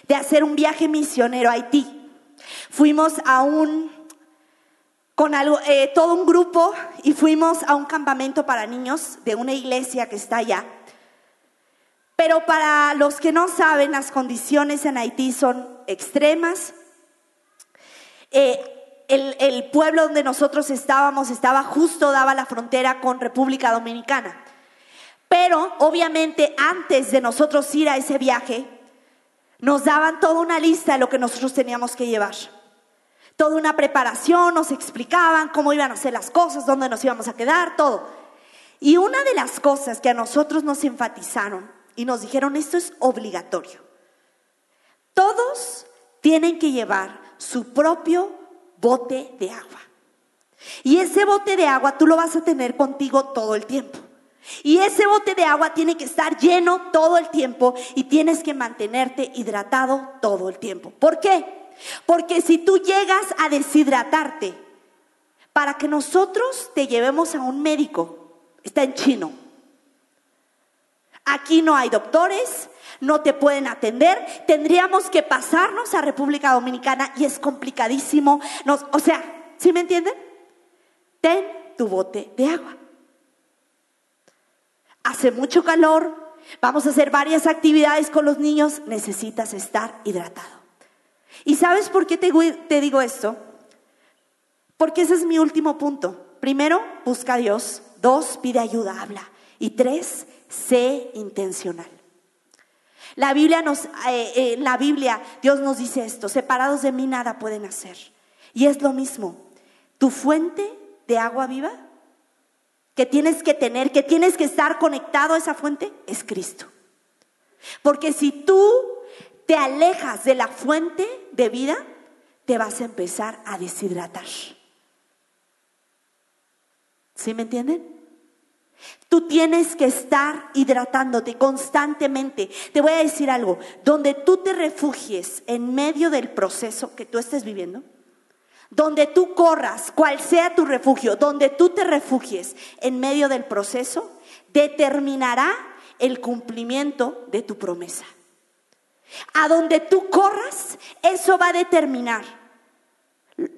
de hacer un viaje misionero a Haití. Fuimos a un, con algo, eh, todo un grupo y fuimos a un campamento para niños de una iglesia que está allá. Pero para los que no saben, las condiciones en Haití son extremas. Eh, el, el, pueblo donde nosotros estábamos estaba justo, daba la frontera con República Dominicana. Pero obviamente antes de nosotros ir a ese viaje, nos daban toda una lista de lo que nosotros teníamos que llevar. Toda una preparación, nos explicaban cómo iban a ser las cosas, dónde nos íbamos a quedar, todo. Y una de las cosas que a nosotros nos enfatizaron y nos dijeron, esto es obligatorio. Todos tienen que llevar su propio bote de agua. Y ese bote de agua tú lo vas a tener contigo todo el tiempo. Y ese bote de agua tiene que estar lleno todo el tiempo y tienes que mantenerte hidratado todo el tiempo. ¿Por qué? Porque si tú llegas a deshidratarte, para que nosotros te llevemos a un médico, está en chino. Aquí no hay doctores, no te pueden atender, tendríamos que pasarnos a República Dominicana y es complicadísimo. o sea, ¿sí me entienden? Ten tu bote de agua hace mucho calor, vamos a hacer varias actividades con los niños, necesitas estar hidratado. ¿Y sabes por qué te, digo esto? Porque ese es mi último punto. Primero, busca a Dios. Dos, pide ayuda, habla. Y tres, sé intencional. La Biblia nos, eh, en la Biblia Dios nos dice esto, separados de mí nada pueden hacer. Y es lo mismo, tu fuente de agua viva que tienes que tener, que tienes que estar conectado a esa fuente, es Cristo. Porque si tú te alejas de la fuente de vida, te vas a empezar a deshidratar. ¿Sí me entienden? Tú tienes que estar hidratándote constantemente. Te voy a decir algo, donde tú te refugies en medio del proceso que tú estés viviendo, donde tú corras, cual sea tu refugio, donde tú te refugies en medio del proceso, determinará el cumplimiento de tu promesa. A donde tú corras, eso va a determinar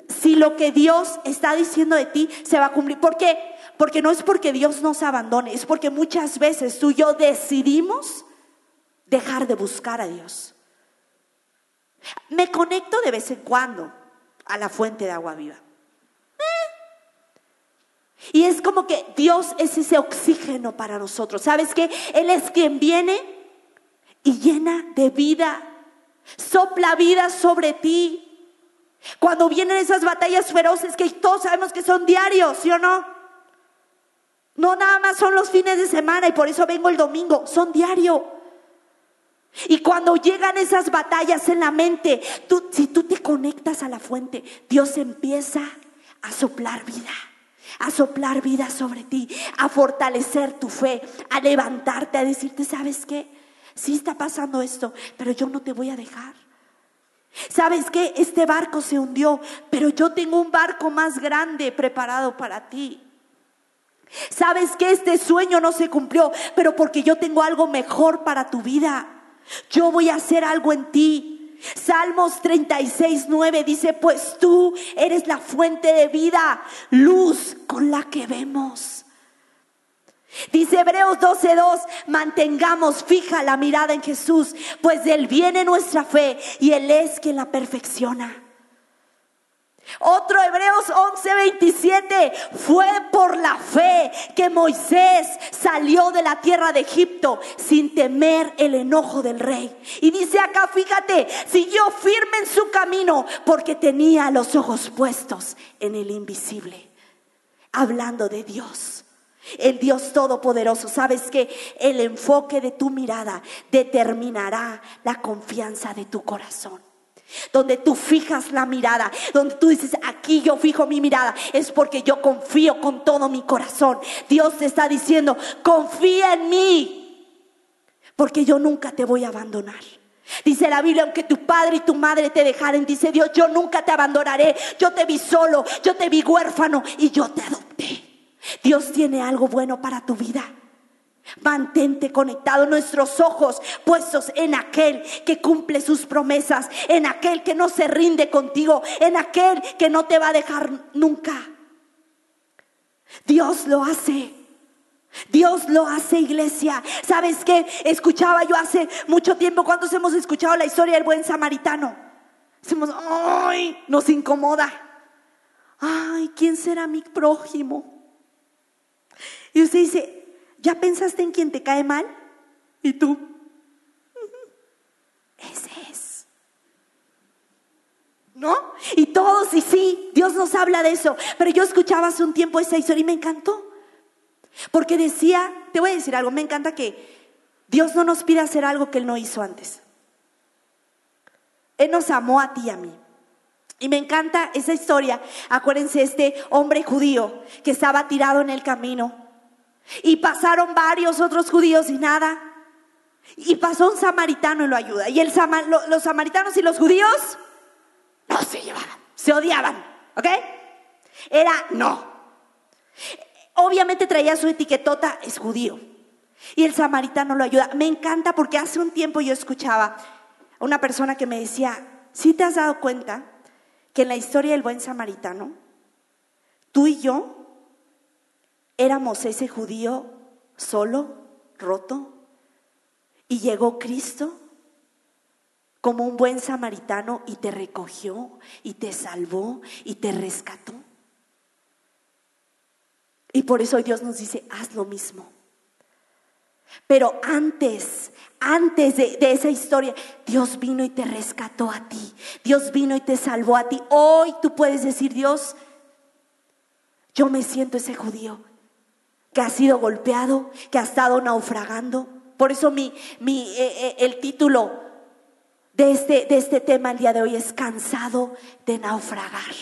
si lo que Dios está diciendo de ti se va a cumplir. ¿Por qué? Porque no es porque Dios nos abandone, es porque muchas veces tú y yo decidimos dejar de buscar a Dios. Me conecto de vez en cuando a la fuente de agua viva. Y es como que Dios es ese oxígeno para nosotros. ¿Sabes qué? Él es quien viene y llena de vida, sopla vida sobre ti. Cuando vienen esas batallas feroces que todos sabemos que son diarios, ¿sí o no? No nada más son los fines de semana y por eso vengo el domingo, son diarios. Y cuando llegan esas batallas en la mente, tú, si tú te conectas a la fuente, Dios empieza a soplar vida a soplar vida sobre ti, a fortalecer tu fe, a levantarte, a decirte, ¿sabes qué? Sí está pasando esto, pero yo no te voy a dejar. ¿Sabes qué? Este barco se hundió, pero yo tengo un barco más grande preparado para ti. ¿Sabes que este sueño no se cumplió, pero porque yo tengo algo mejor para tu vida? Yo voy a hacer algo en ti. Salmos 36, 9 dice, pues tú eres la fuente de vida, luz con la que vemos. Dice Hebreos 12:2, mantengamos fija la mirada en Jesús, pues de él viene nuestra fe y él es quien la perfecciona. Otro Hebreos 11:27 fue por la fe que Moisés salió de la tierra de Egipto sin temer el enojo del rey. Y dice acá, fíjate, siguió firme en su camino porque tenía los ojos puestos en el invisible. Hablando de Dios. El Dios Todopoderoso, sabes que el enfoque de tu mirada determinará la confianza de tu corazón donde tú fijas la mirada, donde tú dices, aquí yo fijo mi mirada, es porque yo confío con todo mi corazón. Dios te está diciendo, confía en mí, porque yo nunca te voy a abandonar. Dice la Biblia, aunque tu padre y tu madre te dejaren, dice Dios, yo nunca te abandonaré, yo te vi solo, yo te vi huérfano y yo te adopté. Dios tiene algo bueno para tu vida. Mantente conectado, nuestros ojos puestos en aquel que cumple sus promesas, en aquel que no se rinde contigo, en aquel que no te va a dejar nunca. Dios lo hace. Dios lo hace, iglesia. ¿Sabes qué? Escuchaba yo hace mucho tiempo, cuando hemos escuchado la historia del buen samaritano? ¡ay! Nos incomoda. ¡Ay! ¿Quién será mi prójimo? Y usted dice, ¿Ya pensaste en quien te cae mal? ¿Y tú? Ese es. ¿No? Y todos, y sí, Dios nos habla de eso. Pero yo escuchaba hace un tiempo esa historia y me encantó. Porque decía, te voy a decir algo, me encanta que Dios no nos pide hacer algo que Él no hizo antes. Él nos amó a ti y a mí. Y me encanta esa historia. Acuérdense, este hombre judío que estaba tirado en el camino y pasaron varios otros judíos y nada. Y pasó un samaritano y lo ayuda. Y los samaritanos y los judíos no se llevaban, se odiaban. ¿Ok? Era no. Obviamente traía su etiquetota, es judío. Y el samaritano lo ayuda. Me encanta porque hace un tiempo yo escuchaba a una persona que me decía, si te has dado cuenta que en la historia del buen samaritano, tú y yo éramos ese judío solo, roto, y llegó Cristo como un buen samaritano y te recogió y te salvó y te rescató. Y por eso Dios nos dice, haz lo mismo. Pero antes, antes de, de, esa historia, Dios vino y te rescató a ti. Dios vino y te salvó a ti. Hoy tú puedes decir, Dios, yo me siento ese judío que ha sido golpeado, que ha estado naufragando. Por eso mi, mi, eh, eh, el título de este, de este tema el día de hoy es cansado de naufragar.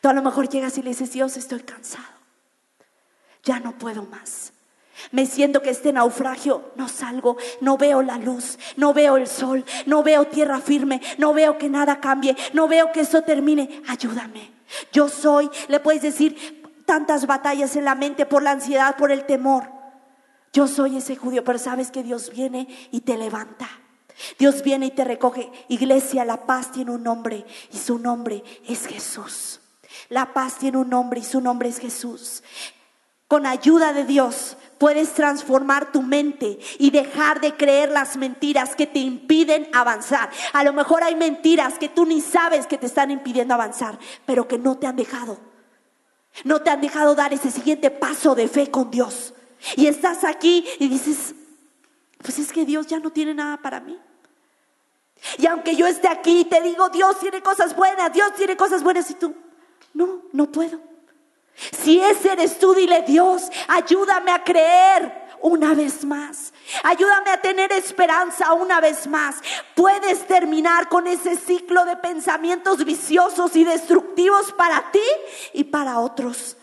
Tú a lo mejor llegas y le dices, Dios, estoy cansado. Ya no puedo más. Me siento que este naufragio no salgo, no veo la luz, no veo el sol, no veo tierra firme, no veo que nada cambie, no veo que eso termine. Ayúdame. Yo soy, le puedes decir, tantas batallas en la mente por la ansiedad, por el temor. Yo soy ese judío, pero sabes que Dios viene y te levanta. Dios viene y te recoge. Iglesia, la paz tiene un nombre y su nombre es Jesús. La paz tiene un nombre y su nombre es Jesús. Con ayuda de Dios puedes transformar tu mente y dejar de creer las mentiras que te impiden avanzar. A lo mejor hay mentiras que tú ni sabes que te están impidiendo avanzar, pero que no te han dejado. No te han dejado dar ese siguiente paso de fe con Dios. Y estás aquí y dices, pues es que Dios ya no tiene nada para mí. Y aunque yo esté aquí y te digo, Dios tiene cosas buenas, Dios tiene cosas buenas y tú, no, no puedo. Si ese eres tú, dile Dios, ayúdame a creer una vez más. Ayúdame a tener esperanza una vez más. Puedes terminar con ese ciclo de pensamientos viciosos y destructivos para ti y para otros.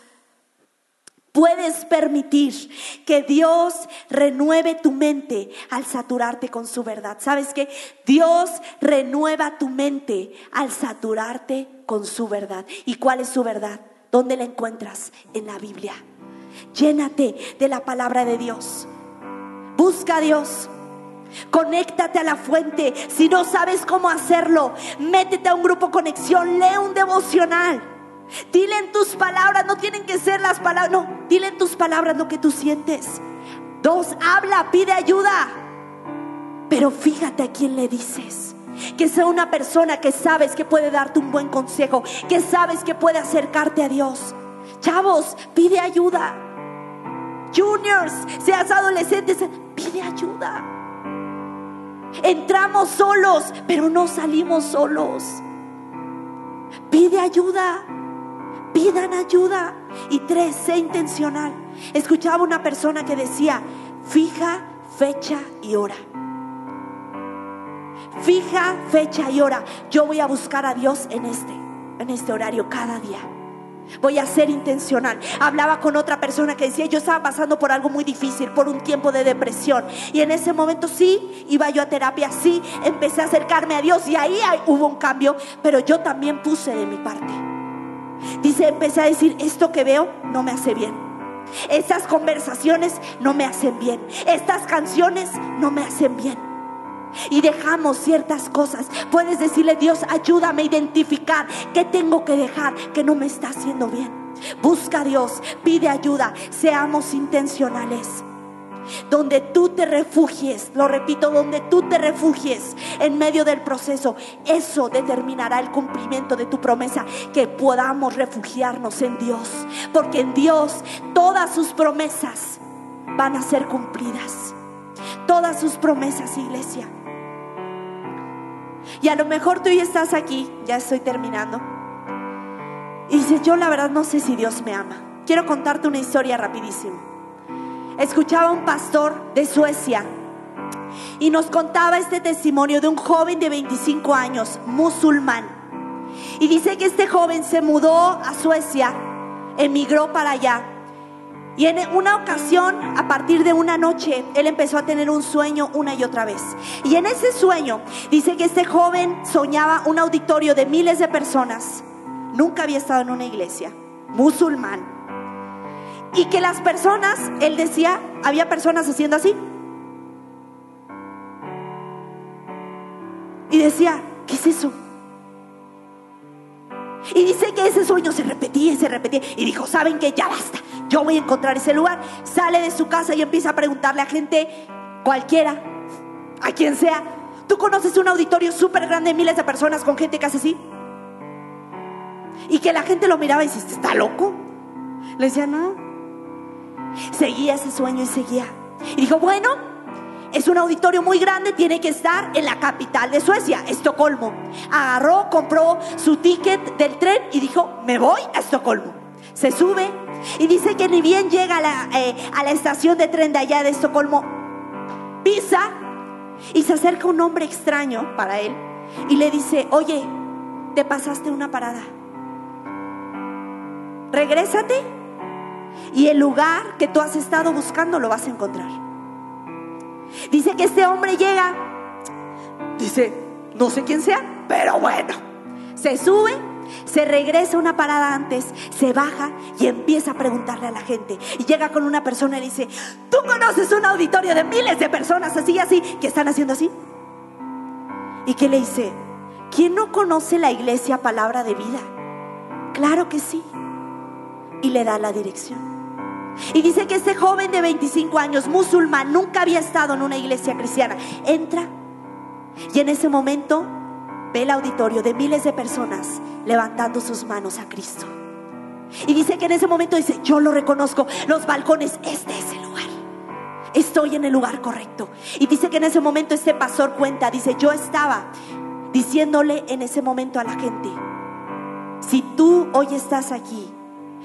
Puedes permitir que Dios renueve tu mente al saturarte con su verdad. ¿Sabes qué? Dios renueva tu mente al saturarte con su verdad. ¿Y cuál es su verdad? ¿Dónde la encuentras? En la Biblia. Llénate de la palabra de Dios. Busca a Dios. Conéctate a la fuente. Si no sabes cómo hacerlo, métete a un grupo conexión, lee un devocional. Dile en tus palabras, no tienen que ser las palabras, no, dile en tus palabras lo que tú sientes. Dos, habla, pide ayuda. Pero fíjate a quién le dices. Que sea una persona que sabes que puede darte un buen consejo, que sabes que puede acercarte a Dios. Chavos, pide ayuda. Juniors, seas adolescentes, pide ayuda. Entramos solos, pero no salimos solos. Pide ayuda pidan ayuda. Y tres, sé intencional. Escuchaba una persona que decía, fija fecha y hora. Fija fecha y hora. Yo voy a buscar a Dios en este, en este horario cada día. Voy a ser intencional. Hablaba con otra persona que decía, yo estaba pasando por algo muy difícil, por un tiempo de depresión. Y en ese momento sí, iba yo a terapia, sí, empecé a acercarme a Dios y ahí hubo un cambio, pero yo también puse de mi parte. Dice, empecé a decir, esto que veo no me hace bien. Estas conversaciones no me hacen bien. Estas canciones no me hacen bien. Y dejamos ciertas cosas. Puedes decirle, Dios, ayúdame a identificar qué tengo que dejar que no me está haciendo bien. Busca a Dios, pide ayuda, seamos intencionales donde tú te refugies, lo repito, donde tú te refugies en medio del proceso, eso determinará el cumplimiento de tu promesa, que podamos refugiarnos en Dios, porque en Dios todas sus promesas van a ser cumplidas, todas sus promesas, iglesia. Y a lo mejor tú ya estás aquí, ya estoy terminando, y dices, yo la verdad no sé si Dios me ama. Quiero contarte una historia rapidísimo escuchaba un pastor de Suecia y nos contaba este testimonio de un joven de 25 años, musulmán. Y dice que este joven se mudó a Suecia, emigró para allá. Y en una ocasión, a partir de una noche, él empezó a tener un sueño una y otra vez. Y en ese sueño, dice que este joven soñaba un auditorio de miles de personas. Nunca había estado en una iglesia, musulmán y que las personas, él decía, había personas haciendo así. Y decía, ¿qué es eso? Y dice que ese sueño se repetía y se repetía. Y dijo, ¿saben qué? Ya basta. Yo voy a encontrar ese lugar. Sale de su casa y empieza a preguntarle a gente cualquiera, a quien sea. ¿Tú conoces un auditorio súper grande, miles de personas con gente que hace así? Y que la gente lo miraba y dice, ¿está loco? Le decía, no, Seguía ese sueño y seguía. Y dijo, bueno, es un auditorio muy grande, tiene que estar en la capital de Suecia, Estocolmo. Agarró, compró su ticket del tren y dijo, me voy a Estocolmo. Se sube y dice que ni bien llega a la, eh, a la estación de tren de allá de Estocolmo, pisa y se acerca un hombre extraño para él y le dice, oye, te pasaste una parada. Regrésate y el lugar que tú has estado buscando lo vas a encontrar. Dice que este hombre llega, dice, no sé quién sea, pero bueno, se sube, se regresa una parada antes, se baja y empieza a preguntarle a la gente. Y llega con una persona y dice, ¿tú conoces un auditorio de miles de personas así y así que están haciendo así? ¿Y qué le dice? ¿Quién no conoce la iglesia palabra de vida? Claro que sí. Y le da la dirección. Y dice que este joven de 25 años, musulmán, nunca había estado en una iglesia cristiana. Entra y en ese momento ve el auditorio de miles de personas levantando sus manos a Cristo. Y dice que en ese momento dice, yo lo reconozco, los balcones, este es el lugar. Estoy en el lugar correcto. Y dice que en ese momento este pastor cuenta, dice, yo estaba diciéndole en ese momento a la gente, si tú hoy estás aquí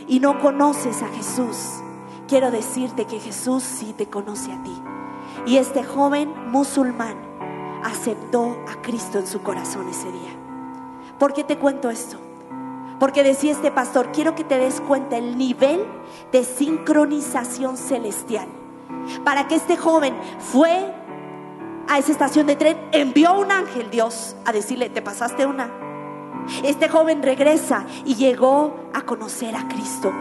y no conoces a Jesús, quiero decirte que Jesús sí te conoce a ti. Y este joven musulmán aceptó a Cristo en su corazón ese día. ¿Por qué te cuento esto? Porque decía este pastor, quiero que te des cuenta el nivel de sincronización celestial. Para que este joven fue a esa estación de tren, envió un ángel Dios a decirle, te pasaste una. Este joven regresa y llegó a conocer a Cristo.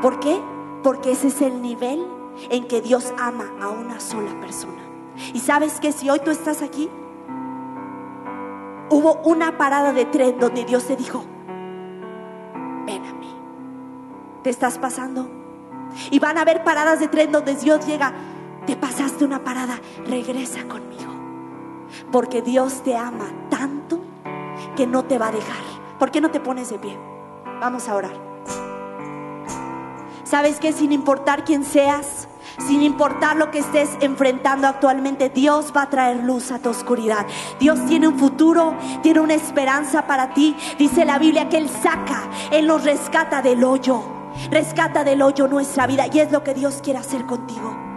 ¿Por qué? Porque ese es el nivel en que Dios ama a una sola persona. Y sabes que si hoy tú estás aquí, hubo una parada de tren donde Dios te dijo, ven a mí, te estás pasando. Y van a haber paradas de tren donde Dios llega, te pasaste una parada, regresa conmigo. Porque Dios te ama tanto que no te va a dejar. ¿Por qué no te pones de pie? Vamos a orar. ¿Sabes que sin importar quién seas, sin importar lo que estés enfrentando actualmente, Dios va a traer luz a tu oscuridad. Dios tiene un futuro, tiene una esperanza para ti. Dice la Biblia que Él saca, Él nos rescata del hoyo, rescata del hoyo nuestra vida y es lo que Dios quiere hacer contigo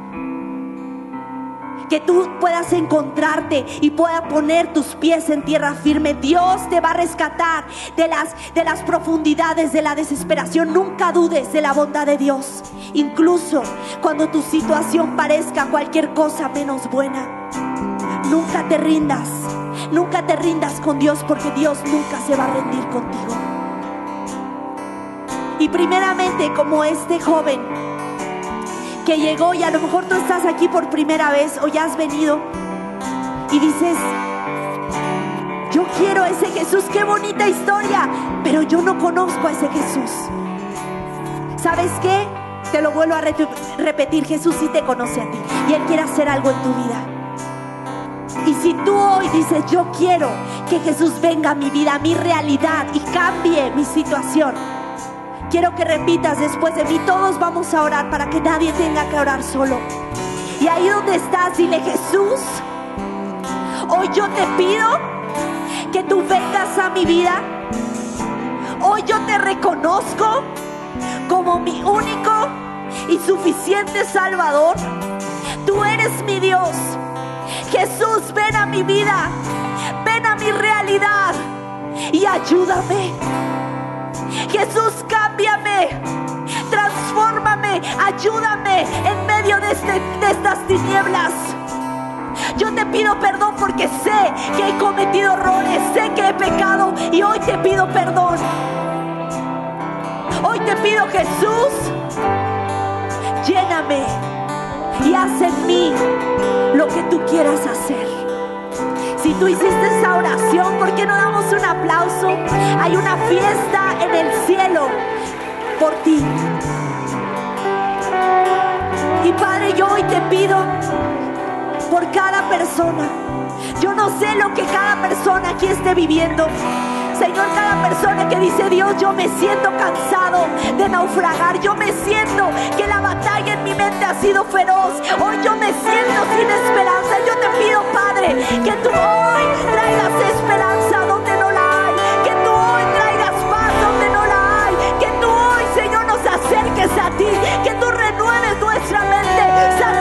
que tú puedas encontrarte y puedas poner tus pies en tierra firme. Dios te va a rescatar de las, de las profundidades de la desesperación. Nunca dudes de la bondad de Dios. Incluso cuando tu situación parezca cualquier cosa menos buena. Nunca te rindas. Nunca te rindas con Dios porque Dios nunca se va a rendir contigo. Y primeramente como este joven que llegó y a lo mejor tú estás aquí por primera vez o ya has venido y dices, yo quiero ese Jesús, qué bonita historia, pero yo no conozco a ese Jesús. ¿Sabes qué? Te lo vuelvo a repetir, Jesús sí te conoce a ti y Él quiere hacer algo en tu vida. Y si tú hoy dices, yo quiero que Jesús venga a mi vida, a mi realidad y cambie mi situación, Quiero que repitas después de mí. Todos vamos a orar para que nadie tenga que orar solo. Y ahí donde estás, dile Jesús, hoy yo te pido que tú vengas a mi vida. Hoy yo te reconozco como mi único y suficiente Salvador. Tú eres mi Dios. Jesús, ven a mi vida. Ven a mi realidad y ayúdame. Jesús, cámbiame, transfórmame, ayúdame en medio de, este, de estas tinieblas. Yo te pido perdón porque sé que he cometido errores, sé que he pecado y hoy te pido perdón. Hoy te pido Jesús, lléname y haz en mí lo que tú quieras hacer. Si tú hiciste esa oración, ¿por qué no damos un aplauso? Hay una fiesta en el cielo por ti. Y Padre, yo hoy te pido por cada persona. Yo no sé lo que cada persona aquí esté viviendo. Señor, cada persona que dice Dios, yo me siento cansado de naufragar, yo me siento que la batalla en mi mente ha sido feroz, hoy yo me siento sin esperanza, yo te pido Padre que tú hoy traigas esperanza que tú renueves nuestra mente,